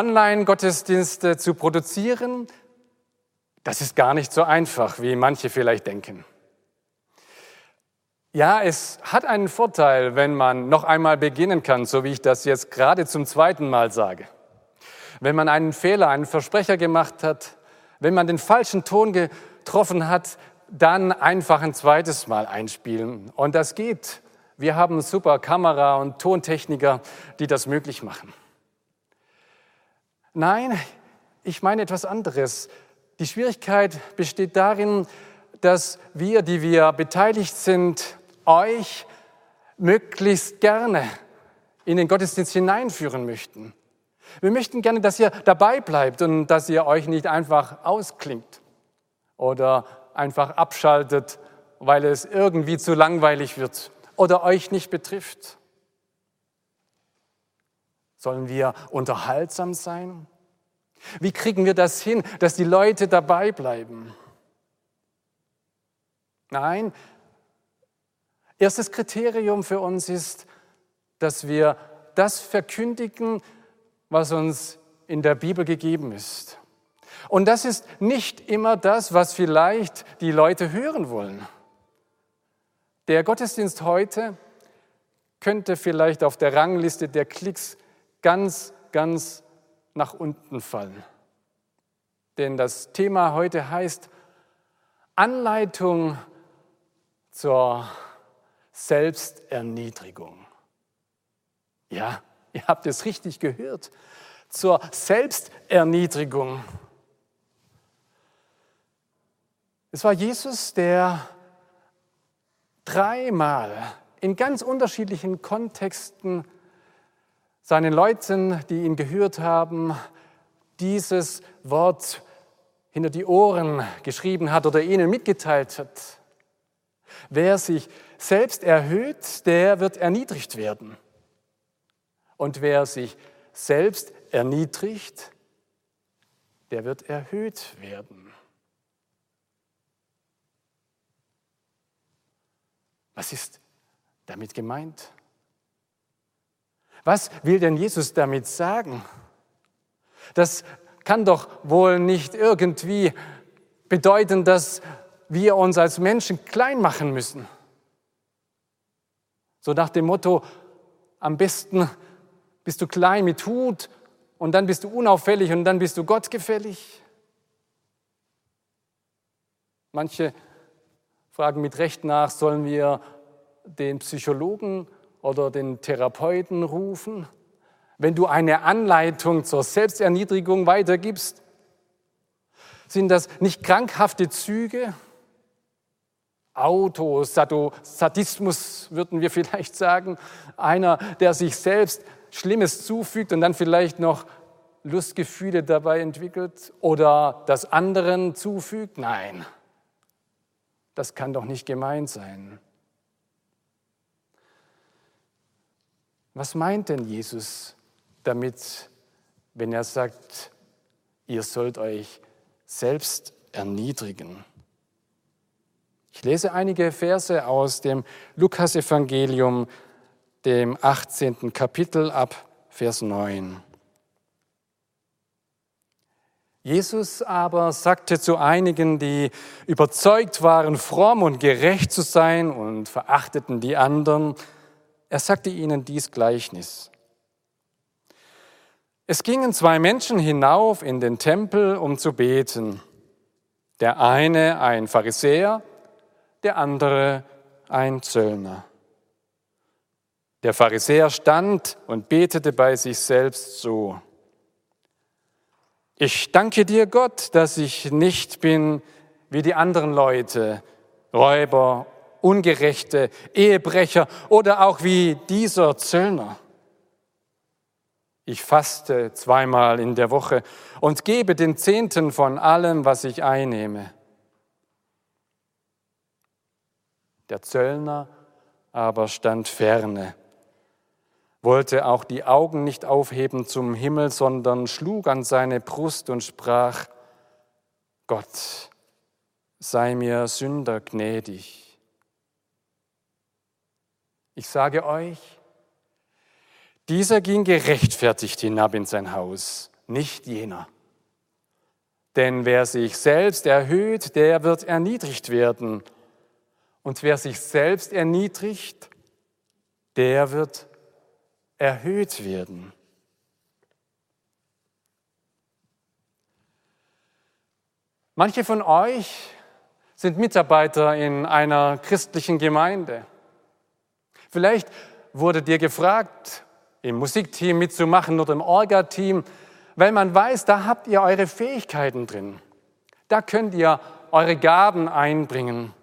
Online-Gottesdienste zu produzieren, das ist gar nicht so einfach, wie manche vielleicht denken. Ja, es hat einen Vorteil, wenn man noch einmal beginnen kann, so wie ich das jetzt gerade zum zweiten Mal sage. Wenn man einen Fehler, einen Versprecher gemacht hat, wenn man den falschen Ton getroffen hat, dann einfach ein zweites Mal einspielen. Und das geht. Wir haben super Kamera- und Tontechniker, die das möglich machen. Nein, ich meine etwas anderes. Die Schwierigkeit besteht darin, dass wir, die wir beteiligt sind, euch möglichst gerne in den Gottesdienst hineinführen möchten. Wir möchten gerne, dass ihr dabei bleibt und dass ihr euch nicht einfach ausklingt oder einfach abschaltet, weil es irgendwie zu langweilig wird oder euch nicht betrifft. Sollen wir unterhaltsam sein? Wie kriegen wir das hin, dass die Leute dabei bleiben? Nein, erstes Kriterium für uns ist, dass wir das verkündigen, was uns in der Bibel gegeben ist. Und das ist nicht immer das, was vielleicht die Leute hören wollen. Der Gottesdienst heute könnte vielleicht auf der Rangliste der Klicks ganz, ganz nach unten fallen. Denn das Thema heute heißt Anleitung zur Selbsterniedrigung. Ja, ihr habt es richtig gehört. Zur Selbsterniedrigung. Es war Jesus, der dreimal in ganz unterschiedlichen Kontexten seinen Leuten, die ihn gehört haben, dieses Wort hinter die Ohren geschrieben hat oder ihnen mitgeteilt hat. Wer sich selbst erhöht, der wird erniedrigt werden. Und wer sich selbst erniedrigt, der wird erhöht werden. Was ist damit gemeint? Was will denn Jesus damit sagen? Das kann doch wohl nicht irgendwie bedeuten, dass wir uns als Menschen klein machen müssen. So nach dem Motto, am besten bist du klein mit Hut und dann bist du unauffällig und dann bist du gottgefällig. Manche fragen mit Recht nach, sollen wir den Psychologen oder den Therapeuten rufen? Wenn du eine Anleitung zur Selbsterniedrigung weitergibst, sind das nicht krankhafte Züge? Autosadismus würden wir vielleicht sagen. Einer, der sich selbst Schlimmes zufügt und dann vielleicht noch Lustgefühle dabei entwickelt oder das anderen zufügt? Nein, das kann doch nicht gemeint sein. Was meint denn Jesus damit, wenn er sagt, ihr sollt euch selbst erniedrigen? Ich lese einige Verse aus dem Lukasevangelium, dem 18. Kapitel ab Vers 9. Jesus aber sagte zu einigen, die überzeugt waren, fromm und gerecht zu sein und verachteten die anderen, er sagte ihnen dies Gleichnis. Es gingen zwei Menschen hinauf in den Tempel, um zu beten. Der eine ein Pharisäer, der andere ein Zöllner. Der Pharisäer stand und betete bei sich selbst so. Ich danke dir, Gott, dass ich nicht bin wie die anderen Leute, Räuber Ungerechte, Ehebrecher oder auch wie dieser Zöllner. Ich faste zweimal in der Woche und gebe den Zehnten von allem, was ich einnehme. Der Zöllner aber stand ferne, wollte auch die Augen nicht aufheben zum Himmel, sondern schlug an seine Brust und sprach, Gott, sei mir Sünder gnädig. Ich sage euch, dieser ging gerechtfertigt hinab in sein Haus, nicht jener. Denn wer sich selbst erhöht, der wird erniedrigt werden. Und wer sich selbst erniedrigt, der wird erhöht werden. Manche von euch sind Mitarbeiter in einer christlichen Gemeinde. Vielleicht wurde dir gefragt, im Musikteam mitzumachen oder im Orga-Team, weil man weiß, da habt ihr eure Fähigkeiten drin. Da könnt ihr eure Gaben einbringen.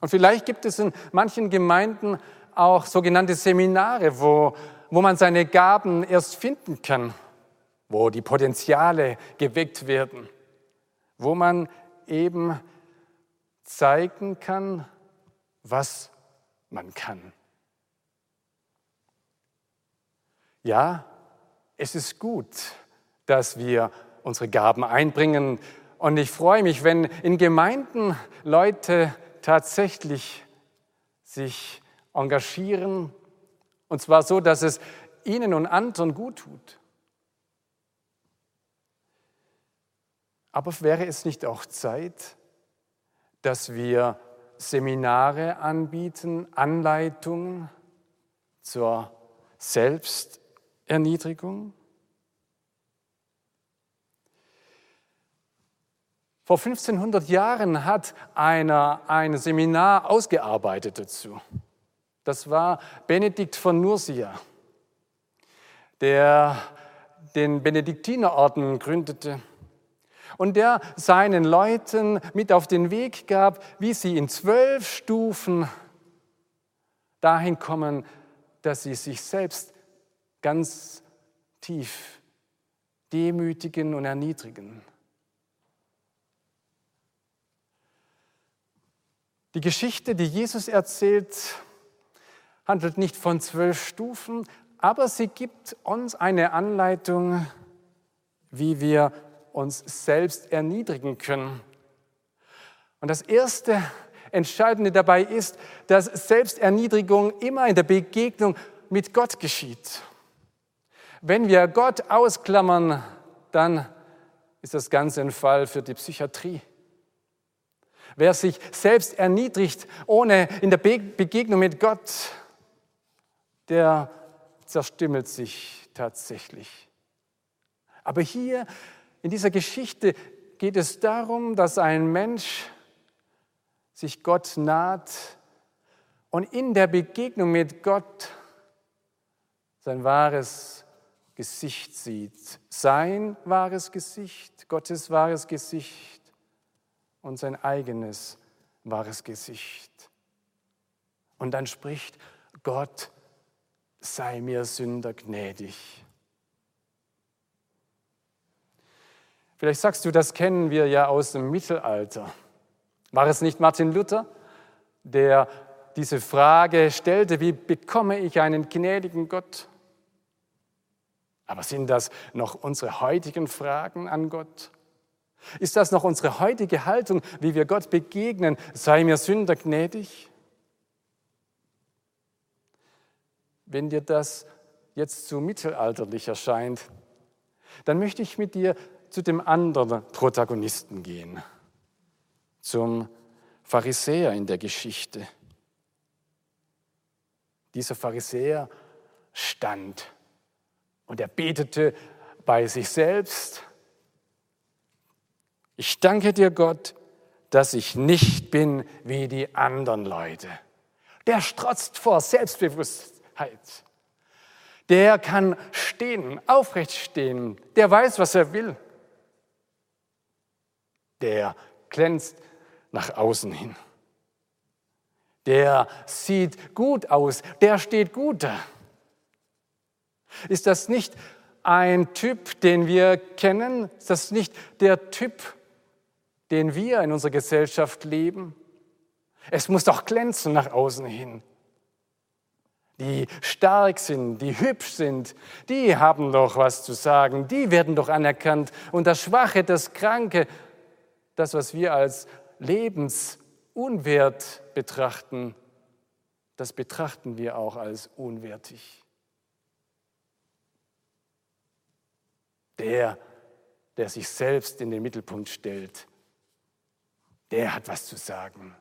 Und vielleicht gibt es in manchen Gemeinden auch sogenannte Seminare, wo, wo man seine Gaben erst finden kann, wo die Potenziale geweckt werden, wo man eben zeigen kann, was man kann. Ja, es ist gut, dass wir unsere Gaben einbringen. Und ich freue mich, wenn in Gemeinden Leute tatsächlich sich engagieren, und zwar so, dass es ihnen und anderen gut tut. Aber wäre es nicht auch Zeit, dass wir Seminare anbieten, Anleitungen zur Selbsterniedrigung? Vor 1500 Jahren hat einer ein Seminar ausgearbeitet dazu. Das war Benedikt von Nursia, der den Benediktinerorden gründete und der seinen Leuten mit auf den Weg gab, wie sie in zwölf Stufen dahin kommen, dass sie sich selbst ganz tief demütigen und erniedrigen. Die Geschichte, die Jesus erzählt, handelt nicht von zwölf Stufen, aber sie gibt uns eine Anleitung, wie wir uns selbst erniedrigen können. Und das erste Entscheidende dabei ist, dass Selbsterniedrigung immer in der Begegnung mit Gott geschieht. Wenn wir Gott ausklammern, dann ist das Ganze ein Fall für die Psychiatrie. Wer sich selbst erniedrigt, ohne in der Begegnung mit Gott, der zerstümmelt sich tatsächlich. Aber hier in dieser Geschichte geht es darum, dass ein Mensch sich Gott naht und in der Begegnung mit Gott sein wahres Gesicht sieht. Sein wahres Gesicht, Gottes wahres Gesicht und sein eigenes wahres Gesicht. Und dann spricht Gott, sei mir Sünder gnädig. Vielleicht sagst du, das kennen wir ja aus dem Mittelalter. War es nicht Martin Luther, der diese Frage stellte, wie bekomme ich einen gnädigen Gott? Aber sind das noch unsere heutigen Fragen an Gott? Ist das noch unsere heutige Haltung, wie wir Gott begegnen? Sei mir Sünder gnädig? Wenn dir das jetzt zu mittelalterlich erscheint, dann möchte ich mit dir zu dem anderen Protagonisten gehen, zum Pharisäer in der Geschichte. Dieser Pharisäer stand und er betete bei sich selbst ich danke dir, Gott, dass ich nicht bin wie die anderen Leute. Der strotzt vor Selbstbewusstheit. Der kann stehen, aufrecht stehen. Der weiß, was er will. Der glänzt nach außen hin. Der sieht gut aus. Der steht gut da. Ist das nicht ein Typ, den wir kennen? Ist das nicht der Typ, den wir in unserer Gesellschaft leben? Es muss doch glänzen nach außen hin. Die stark sind, die hübsch sind, die haben doch was zu sagen, die werden doch anerkannt. Und das Schwache, das Kranke, das, was wir als lebensunwert betrachten, das betrachten wir auch als unwertig. Der, der sich selbst in den Mittelpunkt stellt, der hat was zu sagen.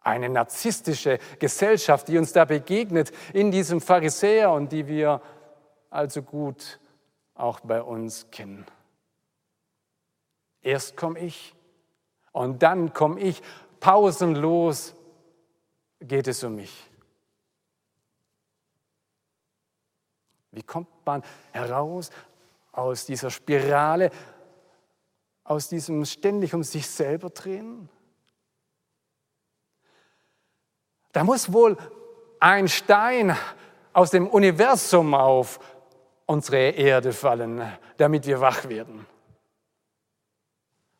Eine narzisstische Gesellschaft, die uns da begegnet in diesem Pharisäer und die wir also gut auch bei uns kennen. Erst komme ich und dann komme ich pausenlos geht es um mich. Wie kommt man heraus aus dieser Spirale, aus diesem ständig um sich selber drehen? Da muss wohl ein Stein aus dem Universum auf unsere Erde fallen, damit wir wach werden.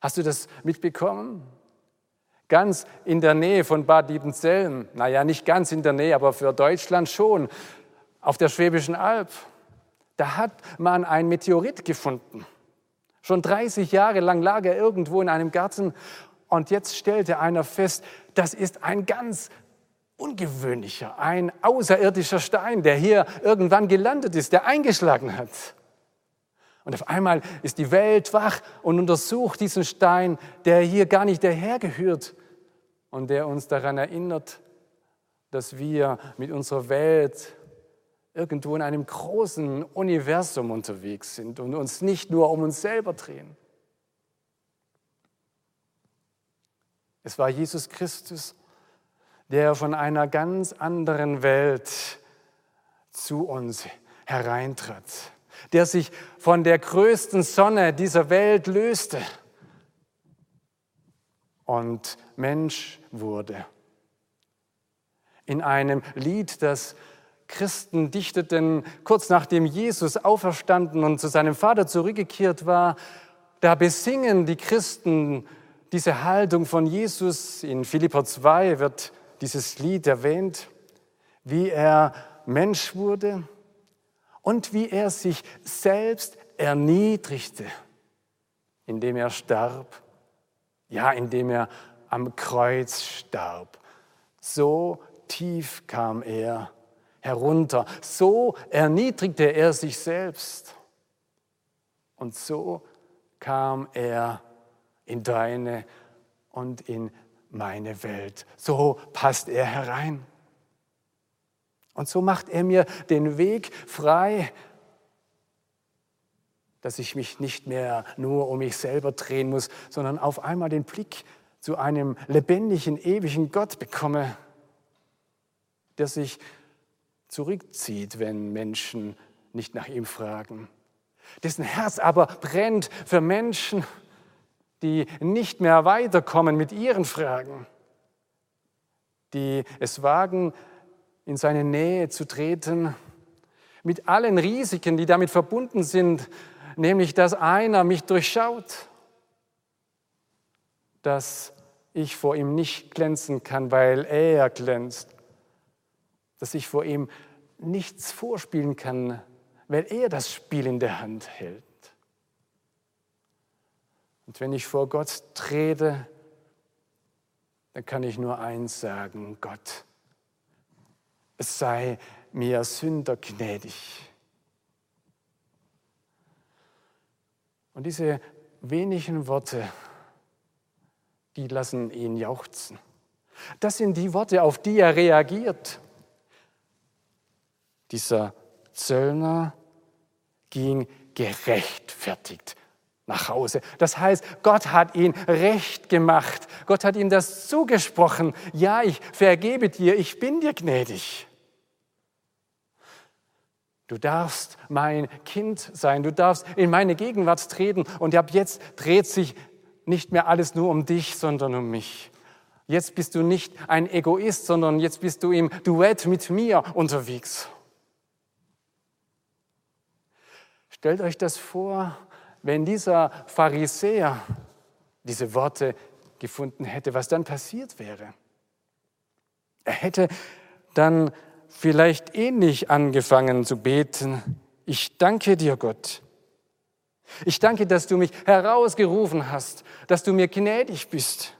Hast du das mitbekommen? Ganz in der Nähe von Bad Liebenzell, naja, nicht ganz in der Nähe, aber für Deutschland schon, auf der Schwäbischen Alb, da hat man ein Meteorit gefunden. Schon 30 Jahre lang lag er irgendwo in einem Garten und jetzt stellte einer fest, das ist ein ganz ungewöhnlicher, ein außerirdischer Stein, der hier irgendwann gelandet ist, der eingeschlagen hat. Und auf einmal ist die Welt wach und untersucht diesen Stein, der hier gar nicht dahergehört und der uns daran erinnert, dass wir mit unserer Welt irgendwo in einem großen Universum unterwegs sind und uns nicht nur um uns selber drehen. Es war Jesus Christus, der von einer ganz anderen Welt zu uns hereintrat der sich von der größten Sonne dieser Welt löste und Mensch wurde. In einem Lied, das Christen dichteten, kurz nachdem Jesus auferstanden und zu seinem Vater zurückgekehrt war, da besingen die Christen diese Haltung von Jesus. In Philippa 2 wird dieses Lied erwähnt, wie er Mensch wurde und wie er sich selbst erniedrigte, indem er starb, ja, indem er am Kreuz starb. So tief kam er herunter, so erniedrigte er sich selbst und so kam er in deine und in meine Welt. So passt er herein. Und so macht er mir den Weg frei, dass ich mich nicht mehr nur um mich selber drehen muss, sondern auf einmal den Blick zu einem lebendigen, ewigen Gott bekomme, der sich zurückzieht, wenn Menschen nicht nach ihm fragen, dessen Herz aber brennt für Menschen, die nicht mehr weiterkommen mit ihren Fragen, die es wagen, in seine Nähe zu treten, mit allen Risiken, die damit verbunden sind, nämlich dass einer mich durchschaut, dass ich vor ihm nicht glänzen kann, weil er glänzt, dass ich vor ihm nichts vorspielen kann, weil er das Spiel in der Hand hält. Und wenn ich vor Gott trete, dann kann ich nur eins sagen, Gott, es sei mir Sünder gnädig. Und diese wenigen Worte, die lassen ihn jauchzen. Das sind die Worte, auf die er reagiert. Dieser Zöllner ging gerechtfertigt nach Hause. Das heißt, Gott hat ihn recht gemacht. Gott hat ihm das zugesprochen. Ja, ich vergebe dir, ich bin dir gnädig. Du darfst mein Kind sein, du darfst in meine Gegenwart treten und ab jetzt dreht sich nicht mehr alles nur um dich, sondern um mich. Jetzt bist du nicht ein Egoist, sondern jetzt bist du im Duett mit mir unterwegs. Stellt euch das vor, wenn dieser Pharisäer diese Worte gefunden hätte, was dann passiert wäre. Er hätte dann vielleicht ähnlich angefangen zu beten. Ich danke dir, Gott. Ich danke, dass du mich herausgerufen hast, dass du mir gnädig bist.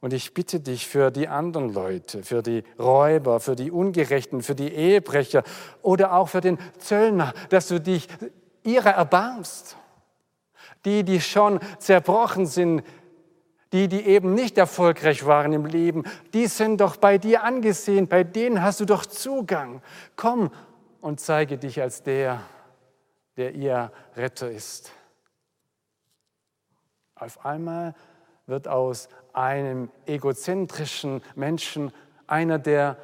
Und ich bitte dich für die anderen Leute, für die Räuber, für die Ungerechten, für die Ehebrecher oder auch für den Zöllner, dass du dich ihrer erbarmst. Die, die schon zerbrochen sind, die, die eben nicht erfolgreich waren im Leben, die sind doch bei dir angesehen, bei denen hast du doch Zugang. Komm und zeige dich als der, der ihr Retter ist. Auf einmal wird aus einem egozentrischen Menschen einer, der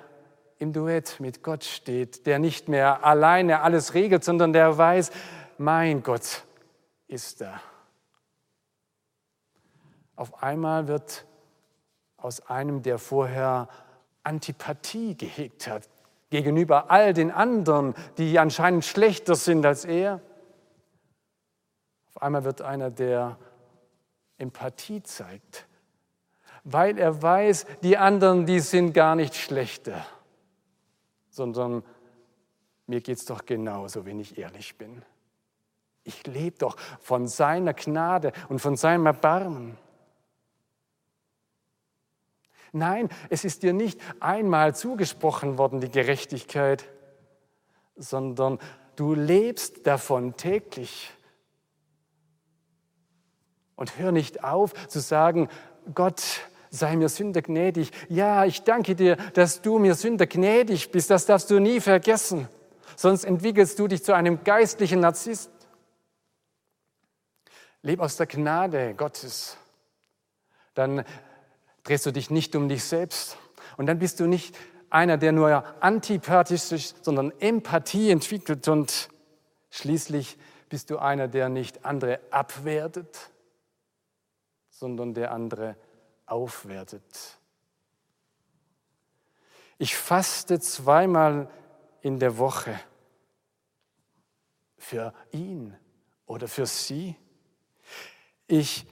im Duett mit Gott steht, der nicht mehr alleine alles regelt, sondern der weiß, mein Gott ist da. Auf einmal wird aus einem, der vorher Antipathie gehegt hat gegenüber all den anderen, die anscheinend schlechter sind als er, auf einmal wird einer, der Empathie zeigt, weil er weiß, die anderen, die sind gar nicht schlechter, sondern mir geht es doch genauso, wenn ich ehrlich bin. Ich lebe doch von seiner Gnade und von seinem Erbarmen. Nein, es ist dir nicht einmal zugesprochen worden, die Gerechtigkeit, sondern du lebst davon täglich. Und hör nicht auf zu sagen, Gott, sei mir Sünder gnädig. Ja, ich danke dir, dass du mir Sünder gnädig bist. Das darfst du nie vergessen. Sonst entwickelst du dich zu einem geistlichen Narzisst. Leb aus der Gnade Gottes. Dann drehst du dich nicht um dich selbst. Und dann bist du nicht einer, der nur antipathisch ist, sondern Empathie entwickelt. Und schließlich bist du einer, der nicht andere abwertet, sondern der andere aufwertet. Ich faste zweimal in der Woche für ihn oder für sie. Ich,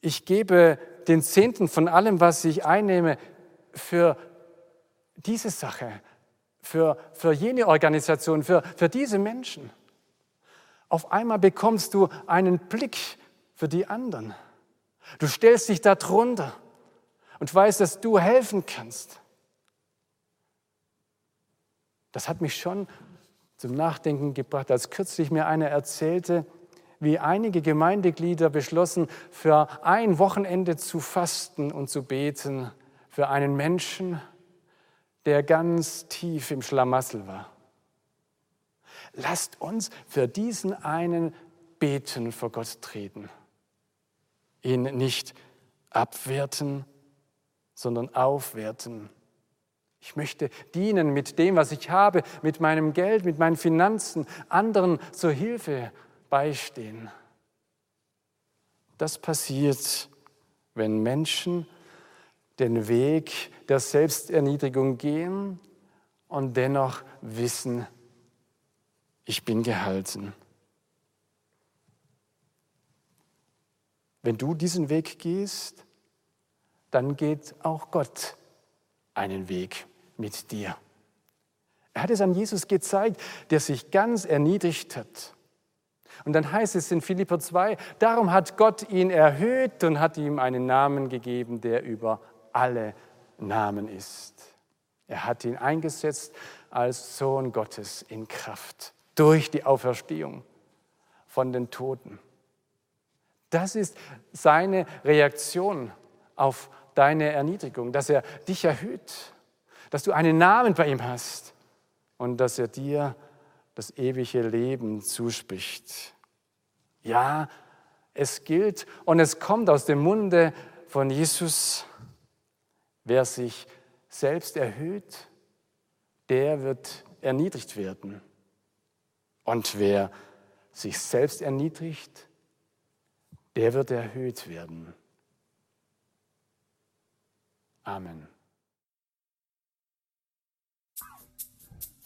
ich gebe den Zehnten von allem, was ich einnehme, für diese Sache, für, für jene Organisation, für, für diese Menschen. Auf einmal bekommst du einen Blick für die anderen. Du stellst dich darunter und weißt, dass du helfen kannst. Das hat mich schon zum Nachdenken gebracht, als kürzlich mir einer erzählte, wie einige Gemeindeglieder beschlossen, für ein Wochenende zu fasten und zu beten für einen Menschen, der ganz tief im Schlamassel war. Lasst uns für diesen einen beten vor Gott treten, ihn nicht abwerten, sondern aufwerten. Ich möchte dienen mit dem, was ich habe, mit meinem Geld, mit meinen Finanzen, anderen zur Hilfe beistehen. Das passiert, wenn Menschen den Weg der Selbsterniedrigung gehen und dennoch wissen, ich bin gehalten. Wenn du diesen Weg gehst, dann geht auch Gott einen Weg mit dir. Er hat es an Jesus gezeigt, der sich ganz erniedrigt hat und dann heißt es in Philipper 2, darum hat Gott ihn erhöht und hat ihm einen Namen gegeben, der über alle Namen ist. Er hat ihn eingesetzt als Sohn Gottes in Kraft durch die Auferstehung von den Toten. Das ist seine Reaktion auf deine Erniedrigung, dass er dich erhöht, dass du einen Namen bei ihm hast und dass er dir das ewige Leben zuspricht. Ja, es gilt und es kommt aus dem Munde von Jesus, wer sich selbst erhöht, der wird erniedrigt werden. Und wer sich selbst erniedrigt, der wird erhöht werden. Amen.